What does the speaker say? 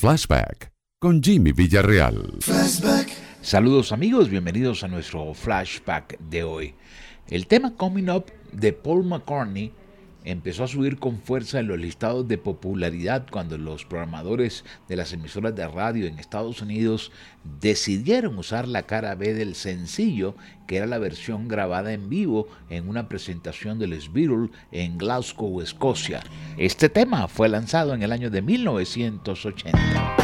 Flashback con Jimmy Villarreal. Saludos amigos, bienvenidos a nuestro flashback de hoy. El tema Coming Up de Paul McCartney empezó a subir con fuerza en los listados de popularidad cuando los programadores de las emisoras de radio en Estados Unidos decidieron usar la cara B del sencillo, que era la versión grabada en vivo en una presentación de Les Beatles en Glasgow, Escocia. Este tema fue lanzado en el año de 1980.